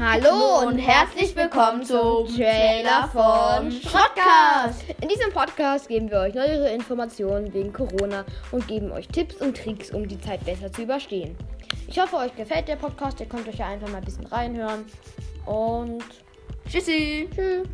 Hallo und herzlich willkommen zum Trailer von Shotcast. In diesem Podcast geben wir euch neuere Informationen wegen Corona und geben euch Tipps und Tricks, um die Zeit besser zu überstehen. Ich hoffe, euch gefällt der Podcast. Ihr könnt euch ja einfach mal ein bisschen reinhören. Und Tschüssi. tschüss.